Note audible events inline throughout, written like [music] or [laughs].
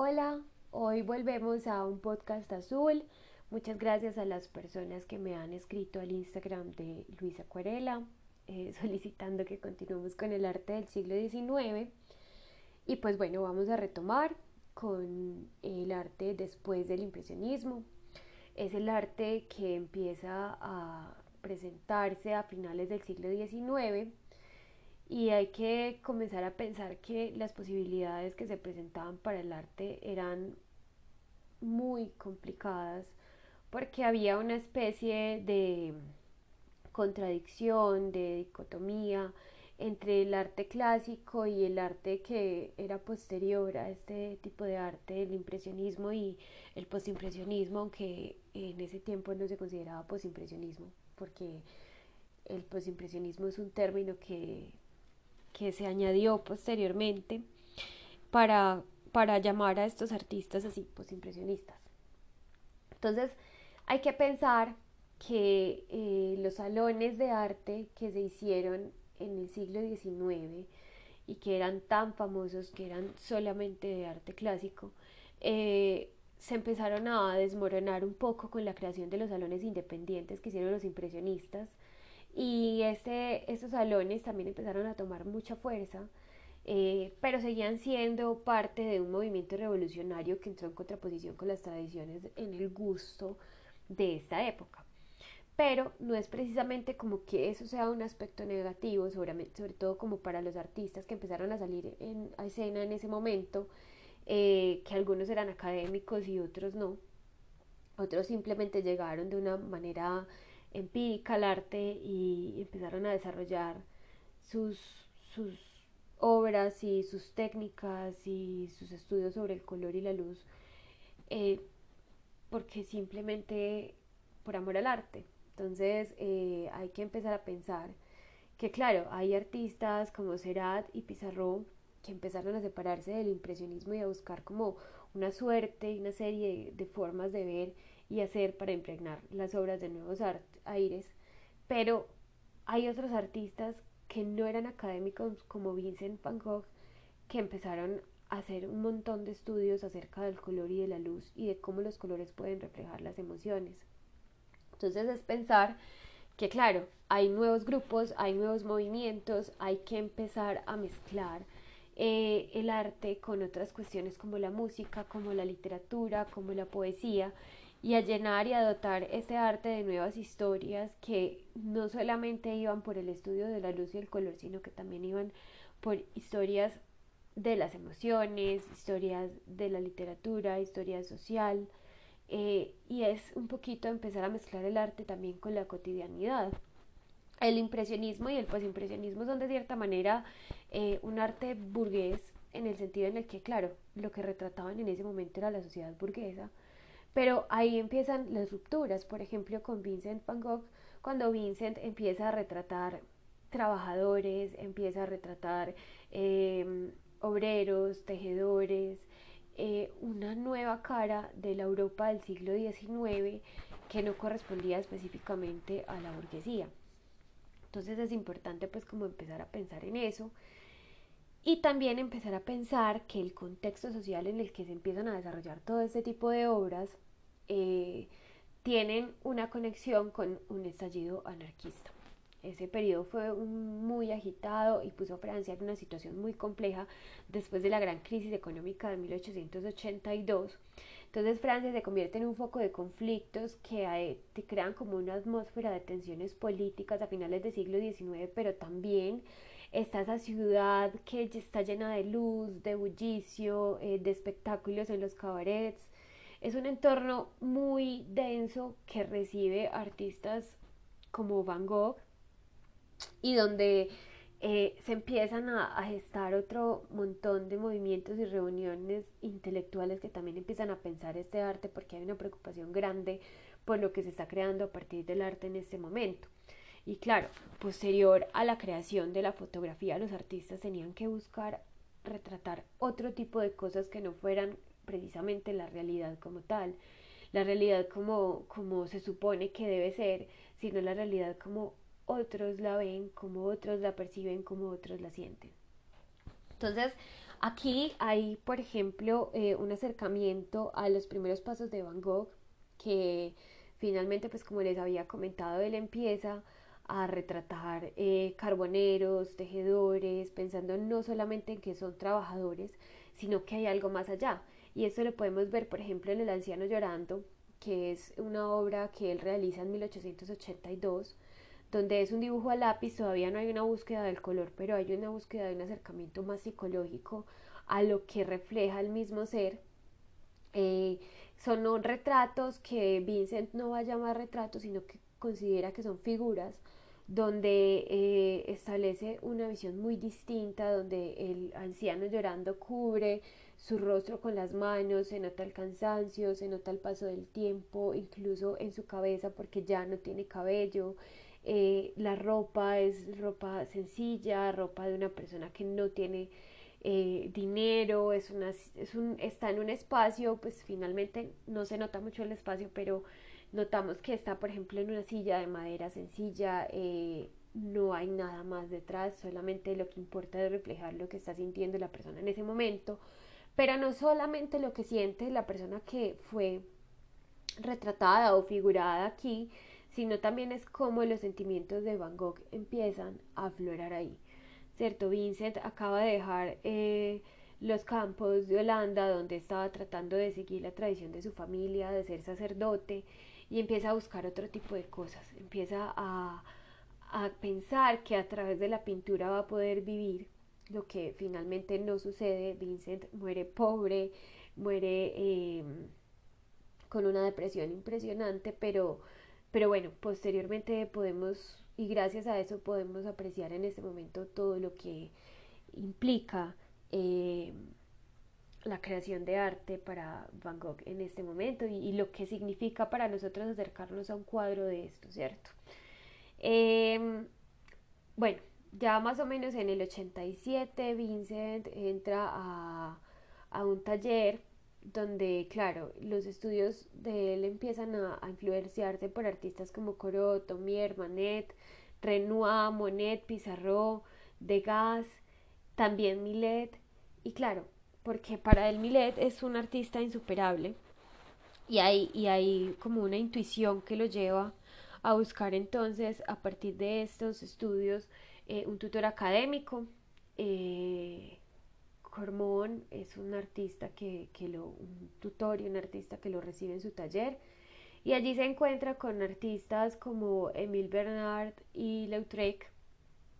Hola, hoy volvemos a un podcast azul. Muchas gracias a las personas que me han escrito al Instagram de Luisa Acuarela eh, [laughs] solicitando que continuemos con el arte del siglo XIX. Y pues bueno, vamos a retomar con el arte después del impresionismo. Es el arte que empieza a presentarse a finales del siglo XIX y hay que comenzar a pensar que las posibilidades que se presentaban para el arte eran muy complicadas porque había una especie de contradicción, de dicotomía entre el arte clásico y el arte que era posterior a este tipo de arte, el impresionismo y el postimpresionismo, aunque en ese tiempo no se consideraba postimpresionismo, porque el postimpresionismo es un término que que se añadió posteriormente para, para llamar a estos artistas así, pues impresionistas. Entonces, hay que pensar que eh, los salones de arte que se hicieron en el siglo XIX y que eran tan famosos, que eran solamente de arte clásico, eh, se empezaron a desmoronar un poco con la creación de los salones independientes que hicieron los impresionistas y estos salones también empezaron a tomar mucha fuerza, eh, pero seguían siendo parte de un movimiento revolucionario que entró en contraposición con las tradiciones en el gusto de esta época. Pero no es precisamente como que eso sea un aspecto negativo, sobre, sobre todo como para los artistas que empezaron a salir en, a escena en ese momento, eh, que algunos eran académicos y otros no. Otros simplemente llegaron de una manera empírica al arte y empezaron a desarrollar sus, sus obras y sus técnicas y sus estudios sobre el color y la luz, eh, porque simplemente por amor al arte. Entonces eh, hay que empezar a pensar que claro, hay artistas como Serrat y Pizarro que empezaron a separarse del impresionismo y a buscar como una suerte y una serie de formas de ver y hacer para impregnar las obras de nuevos aires, pero hay otros artistas que no eran académicos como Vincent van Gogh que empezaron a hacer un montón de estudios acerca del color y de la luz y de cómo los colores pueden reflejar las emociones. Entonces es pensar que claro, hay nuevos grupos, hay nuevos movimientos, hay que empezar a mezclar eh, el arte con otras cuestiones como la música, como la literatura, como la poesía y a llenar y a dotar ese arte de nuevas historias que no solamente iban por el estudio de la luz y el color, sino que también iban por historias de las emociones, historias de la literatura, historia social, eh, y es un poquito empezar a mezclar el arte también con la cotidianidad. El impresionismo y el posimpresionismo son de cierta manera eh, un arte burgués en el sentido en el que, claro, lo que retrataban en ese momento era la sociedad burguesa, pero ahí empiezan las rupturas, por ejemplo, con Vincent Van Gogh, cuando Vincent empieza a retratar trabajadores, empieza a retratar em, obreros, tejedores, eh, una nueva cara de la Europa del siglo XIX que no correspondía específicamente a la burguesía. Entonces es importante pues como empezar a pensar en eso y también empezar a pensar que el contexto social en el que se empiezan a desarrollar todo este tipo de obras eh, tienen una conexión con un estallido anarquista. Ese periodo fue muy agitado y puso a Francia en una situación muy compleja después de la gran crisis económica de 1882. Entonces Francia se convierte en un foco de conflictos que, eh, crean como una atmósfera de tensiones políticas a finales del siglo XIX, pero también está esa ciudad que está llena de luz, de bullicio, eh, de espectáculos en los cabarets. Es un entorno muy denso que recibe artistas como Van Gogh y donde eh, se empiezan a, a, gestar otro montón de movimientos y reuniones intelectuales que también empiezan a pensar este arte porque hay una preocupación grande por lo que se está creando a partir del arte en este momento. Y claro, posterior a la creación de la fotografía, los artistas tenían que buscar retratar otro tipo de cosas que no fueran precisamente la realidad como tal, la realidad como, como se supone que debe ser, sino la realidad como otros la ven, como otros la perciben, como otros la sienten. Entonces, Aquí hay, por ejemplo, eh, un acercamiento a los primeros pasos de Van Gogh, que finalmente, pues como les había comentado, él empieza a retratar eh, carboneros, tejedores, pensando no solamente en que son trabajadores, sino que hay algo más allá. Y esto lo podemos ver, por ejemplo, en El anciano llorando, que es una obra que él realiza en 1882, donde es un dibujo a lápiz, todavía no hay una búsqueda del color, pero hay una búsqueda de un acercamiento más psicológico a lo que refleja el mismo ser. Eh, son retratos que Vincent no va a llamar retratos, sino que considera que son figuras donde eh, establece una visión muy distinta, donde el anciano llorando cubre su rostro con las manos, se nota el cansancio, se nota el paso del tiempo, incluso en su cabeza porque ya no tiene cabello. Eh, la ropa es ropa sencilla, ropa de una persona que no tiene eh, dinero, es una, es un, está en un espacio, pues finalmente no se nota mucho el espacio, pero notamos que está, por ejemplo, en una silla de madera sencilla, eh, no hay nada más detrás, solamente lo que importa es reflejar lo que está sintiendo la persona en ese momento, pero no solamente lo que siente la persona que fue retratada o figurada aquí, sino también es cómo los sentimientos de Van Gogh empiezan a aflorar ahí. ¿Cierto? Vincent acaba de dejar eh, los campos de Holanda, donde estaba tratando de seguir la tradición de su familia, de ser sacerdote, y empieza a buscar otro tipo de cosas, empieza a, a pensar que a través de la pintura va a poder vivir, lo que finalmente no sucede, Vincent muere pobre, muere em, con una depresión impresionante, pero, pero bueno, posteriormente podemos, y gracias a eso podemos apreciar en este momento todo lo que implica eh, la creación de arte para Van Gogh en este momento y, lo que significa para nosotros acercarnos a un cuadro de esto, ¿cierto? Em, bueno, ya más o menos en el 87 Vincent entra a, a un taller donde, claro, los estudios de él empiezan a, influenciarse por artistas como Corot, Tomier, Manet, Renoir, Monet, Pizarro, Degas, también Millet, y claro, porque para él Millet es un artista insuperable y hay, y hay como una intuición que lo lleva a buscar entonces a partir de estos estudios eh, un tutor académico. Eh, Cormón es un artista que, que, lo, un tutor y un artista que lo recibe en su taller. Y allí se encuentra con artistas como Emile Bernard y Lautrec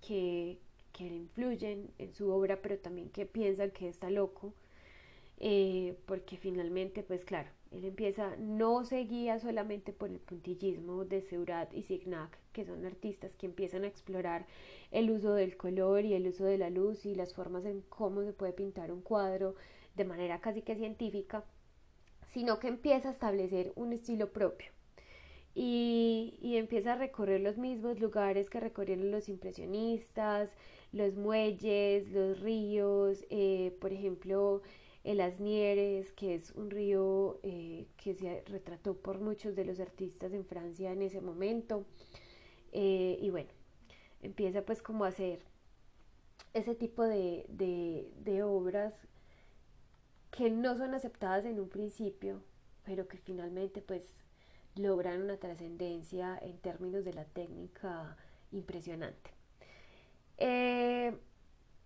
que, que influyen en su obra, pero también que piensan que está loco, eh, porque finalmente, pues claro, él empieza, no se guía solamente por el puntillismo de Seurat y Signac, que son artistas que empiezan a explorar el uso del color y el uso de la luz y las formas en cómo se puede pintar un cuadro de manera casi que científica, sino que empieza a establecer un estilo propio. Y, y empieza a recorrer los mismos lugares que recorrieron los impresionistas, los muelles, los ríos, eh, por ejemplo, el Asnieres, que es un río eh, que se retrató por muchos de los artistas en Francia en ese momento. Eh, y bueno, empieza pues como a hacer ese tipo de, de, obras que no son aceptadas en un principio, pero que finalmente pues logran una trascendencia en términos de la técnica impresionante. Eh,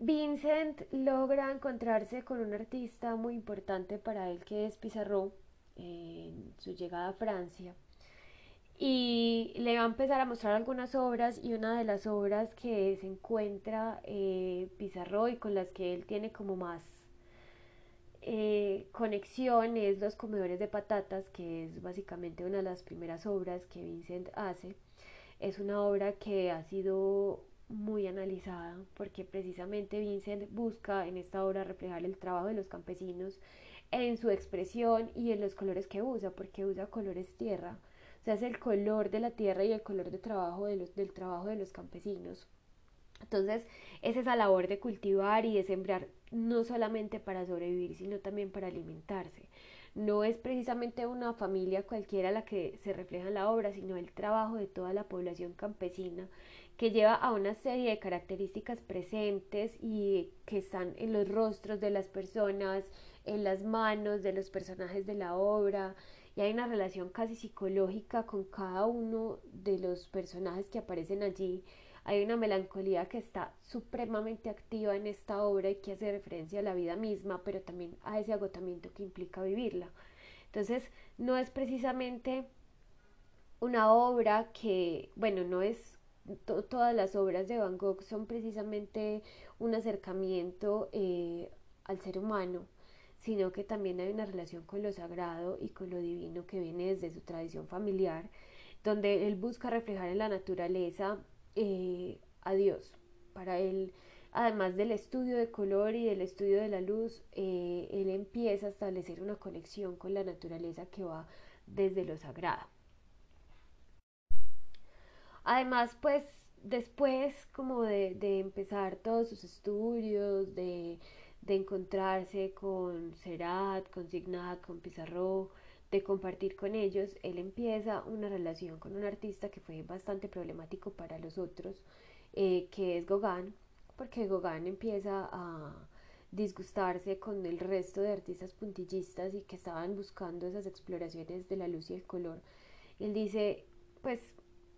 Vincent logra encontrarse con un artista muy importante para él que es Pizarro en su llegada a Francia y le va a empezar a mostrar algunas obras y una de las obras que se encuentra eh, Pizarro y con las que él tiene como más eh, conexión es Los Comedores de Patatas, que es básicamente una de las primeras obras que Vincent hace. Es una obra que ha sido muy analizada porque precisamente Vincent busca en esta obra reflejar el trabajo de los campesinos en su expresión y en los colores que usa, porque usa colores tierra. O sea, es el color de la tierra y el color de trabajo de los, del trabajo de los campesinos. Entonces, es esa labor de cultivar y de sembrar no solamente para sobrevivir, sino también para alimentarse. No es precisamente una familia cualquiera la que se refleja en la obra, sino el trabajo de toda la población campesina que lleva a una serie de características presentes y que están en los rostros de las personas, en las manos de los personajes de la obra, y hay una relación casi psicológica con cada uno de los personajes que aparecen allí. Hay una melancolía que está supremamente activa en esta obra y que hace referencia a la vida misma, pero también a ese agotamiento que implica vivirla. Entonces, no es precisamente una obra que, bueno, no es todas las obras de Van Gogh son precisamente un acercamiento eh, al ser humano, sino que también hay una relación con lo sagrado y con lo divino que viene desde su tradición familiar, donde él busca reflejar en la naturaleza eh, a Dios. Para él, además del estudio de color y del estudio de la luz, eh, él empieza a establecer una conexión con la naturaleza que va desde lo sagrado. Además, pues después como de, de empezar todos sus estudios, de, de encontrarse con Serat, con Signat, con Pizarro, de compartir con ellos, él empieza una relación con un artista que fue bastante problemático para los otros, eh, que es Gauguin, porque Gauguin empieza a disgustarse con el resto de artistas puntillistas y que estaban buscando esas exploraciones de la luz y el color. él dice, pues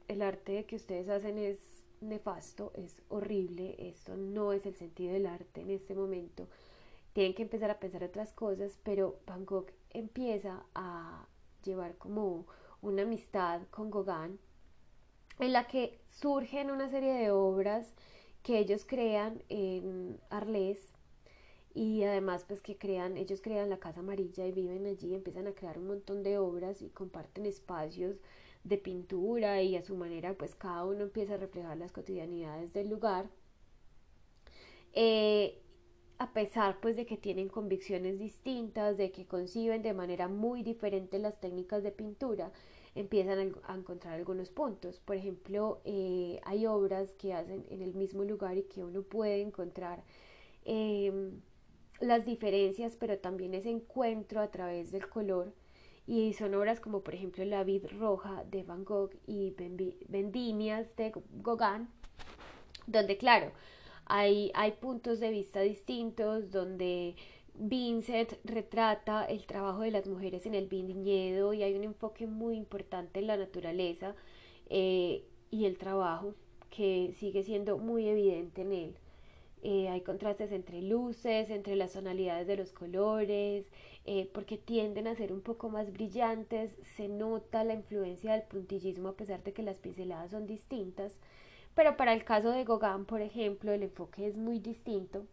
el arte que ustedes hacen es nefasto, es horrible, esto no es el sentido del arte en este momento. Tienen que empezar a pensar otras cosas, pero Van Gogh empieza a llevar como una amistad con Gauguin, en la que surgen una serie de obras que ellos crean en Arles y además pues que crean, ellos crean la Casa Amarilla y viven allí, empiezan a crear un montón de obras y comparten espacios de pintura y a su manera pues cada uno empieza a reflejar las cotidianidades del lugar. Eh, a pesar pues de que tienen convicciones distintas, de que conciben de manera muy diferente las técnicas de pintura, empiezan a, encontrar algunos puntos. Por ejemplo, eh, hay obras que hacen en el mismo lugar y que uno puede encontrar em, las diferencias, pero también ese encuentro a través del color y son obras como por ejemplo La vid roja de Van Gogh y Vendimias de Gauguin, donde claro, hay, puntos de vista distintos, donde Vincent retrata el trabajo de las mujeres en el viñedo y hay un enfoque muy importante en la naturaleza eh, y el trabajo que sigue siendo muy evidente en él. Eh, hay contrastes entre luces, entre las tonalidades de los colores, eh, porque tienden a ser un poco más brillantes, se nota la influencia del puntillismo a pesar de que las pinceladas son distintas, pero para el caso de Gauguin, por ejemplo, el enfoque es muy distinto.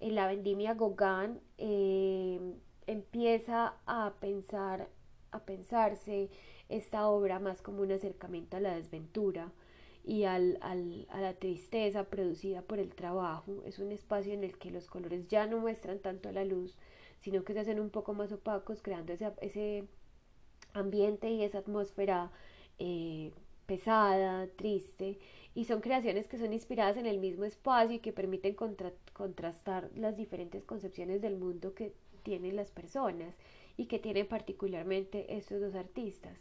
En la vendimia Gauguin eh, empieza a pensar, a pensarse esta obra más como un acercamiento a la desventura, y al, al, a la tristeza producida por el trabajo. Es un espacio en el que los colores ya no muestran tanto la luz, sino que se hacen un poco más opacos, creando ese, ese ambiente y esa atmósfera eh, pesada, triste. Y son creaciones que son inspiradas en el mismo espacio y que permiten contrastar las diferentes concepciones del mundo que tienen las personas y que tienen particularmente estos dos artistas.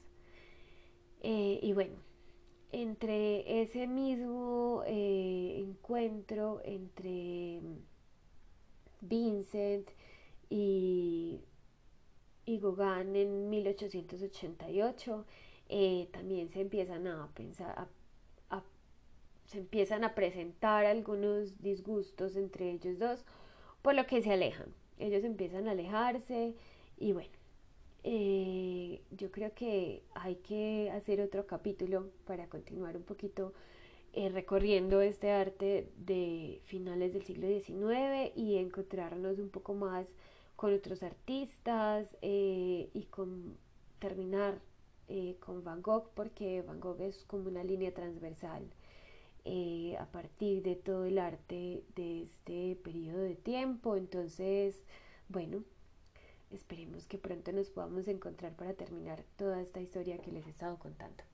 Eh, y bueno, entre ese mismo eh, encuentro entre Vincent y, y Gauguin en 1888, eh, también se empiezan a pensar, se empiezan a presentar algunos disgustos entre ellos dos, por lo que se alejan. Ellos empiezan a alejarse y bueno, eh, yo creo que hay que hacer otro capítulo para continuar un poquito eh, recorriendo este arte de finales del siglo XIX y encontrarnos un poco más con otros artistas eh, y con terminar con Van Gogh porque Van Gogh es como una línea transversal a partir de todo el arte de este periodo de tiempo entonces bueno Esperemos que pronto nos podamos encontrar para terminar toda esta historia que les he estado contando.